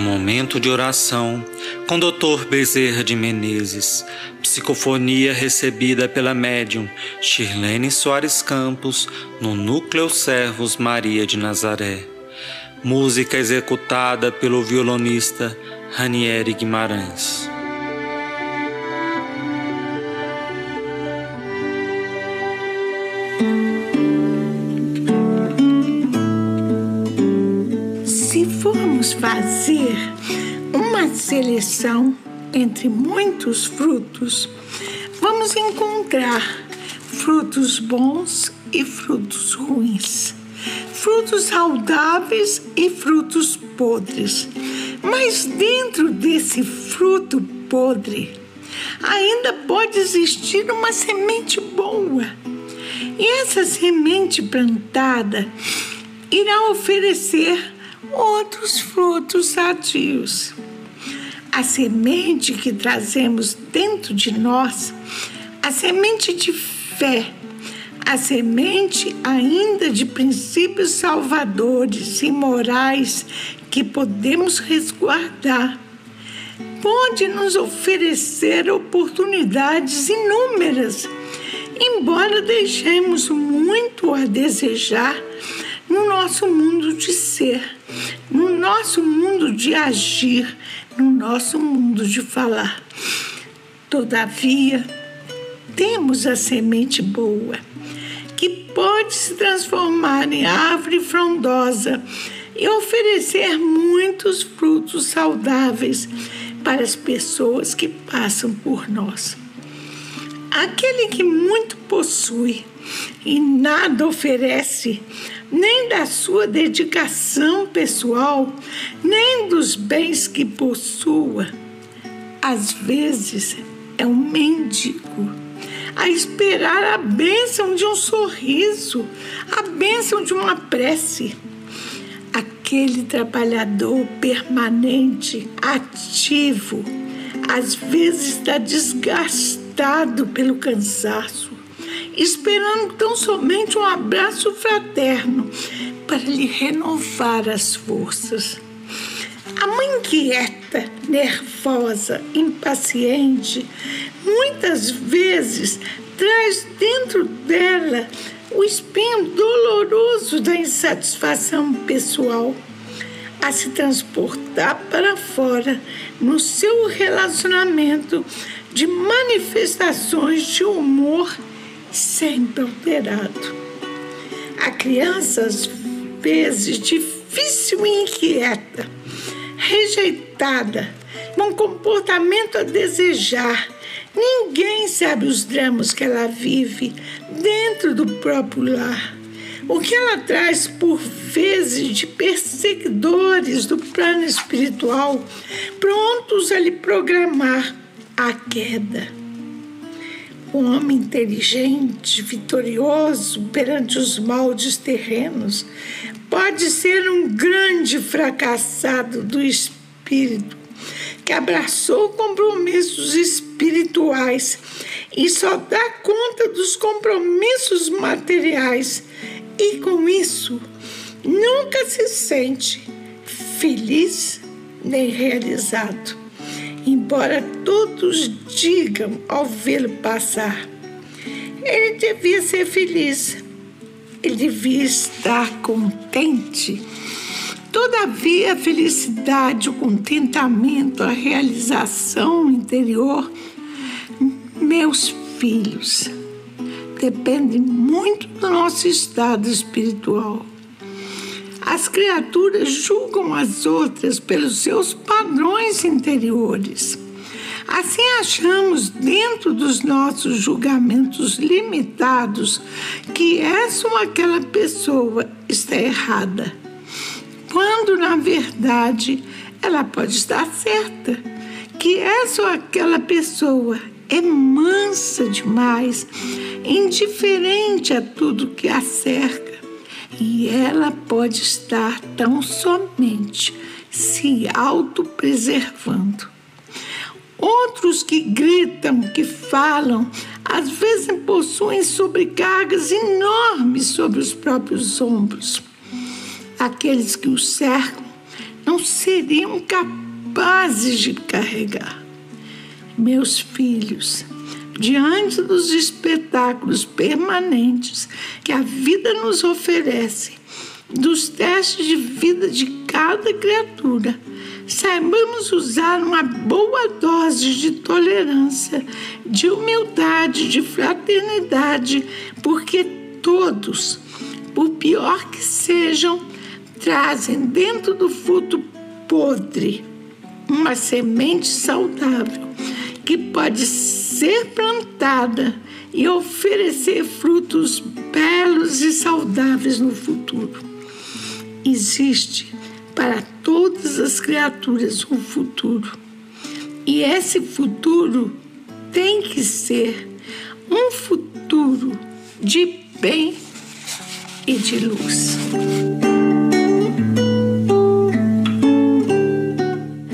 Momento de oração com Dr. Bezerra de Menezes. Psicofonia recebida pela médium Shirlene Soares Campos no Núcleo Servos Maria de Nazaré. Música executada pelo violonista Ranieri Guimarães. Fazer uma seleção entre muitos frutos, vamos encontrar frutos bons e frutos ruins, frutos saudáveis e frutos podres. Mas dentro desse fruto podre, ainda pode existir uma semente boa. E essa semente plantada irá oferecer outros frutos sadios. A semente que trazemos dentro de nós, a semente de fé, a semente ainda de princípios salvadores e morais que podemos resguardar, pode nos oferecer oportunidades inúmeras, embora deixemos muito a desejar nosso mundo de ser, no nosso mundo de agir, no nosso mundo de falar. Todavia, temos a semente boa, que pode se transformar em árvore frondosa e oferecer muitos frutos saudáveis para as pessoas que passam por nós. Aquele que muito possui e nada oferece, nem da sua dedicação pessoal, nem dos bens que possua, às vezes é um mendigo a esperar a bênção de um sorriso, a bênção de uma prece. Aquele trabalhador permanente, ativo, às vezes está desgastado pelo cansaço, esperando tão somente um abraço fraterno para lhe renovar as forças. A mãe inquieta, nervosa, impaciente, muitas vezes traz dentro dela o espinho doloroso da insatisfação pessoal a se transportar para fora no seu relacionamento de manifestações de humor sempre alterado. A criança, às vezes, difícil e inquieta, rejeitada, um comportamento a desejar, Ninguém sabe os dramas que ela vive dentro do próprio lar. O que ela traz por vezes de perseguidores do plano espiritual, prontos a lhe programar a queda. O homem inteligente, vitorioso perante os moldes terrenos, pode ser um grande fracassado do espírito que abraçou compromissos espirituais e só dá conta dos compromissos materiais. E com isso nunca se sente feliz nem realizado, embora todos digam ao vê-lo passar. Ele devia ser feliz, ele devia estar contente Todavia, a felicidade, o contentamento, a realização interior, meus filhos, dependem muito do nosso estado espiritual. As criaturas julgam as outras pelos seus padrões interiores. Assim, achamos dentro dos nossos julgamentos limitados que essa ou aquela pessoa está errada quando na verdade ela pode estar certa que essa ou aquela pessoa é mansa demais, indiferente a tudo que a cerca, e ela pode estar tão somente se autopreservando. Outros que gritam, que falam, às vezes possuem sobrecargas enormes sobre os próprios ombros aqueles que o cercam não seriam capazes de carregar. Meus filhos, diante dos espetáculos permanentes que a vida nos oferece, dos testes de vida de cada criatura, saibamos usar uma boa dose de tolerância, de humildade, de fraternidade, porque todos, por pior que sejam, trazem dentro do fruto podre uma semente saudável que pode ser plantada e oferecer frutos belos e saudáveis no futuro. Existe para todas as criaturas um futuro. E esse futuro tem que ser um futuro de bem e de luz.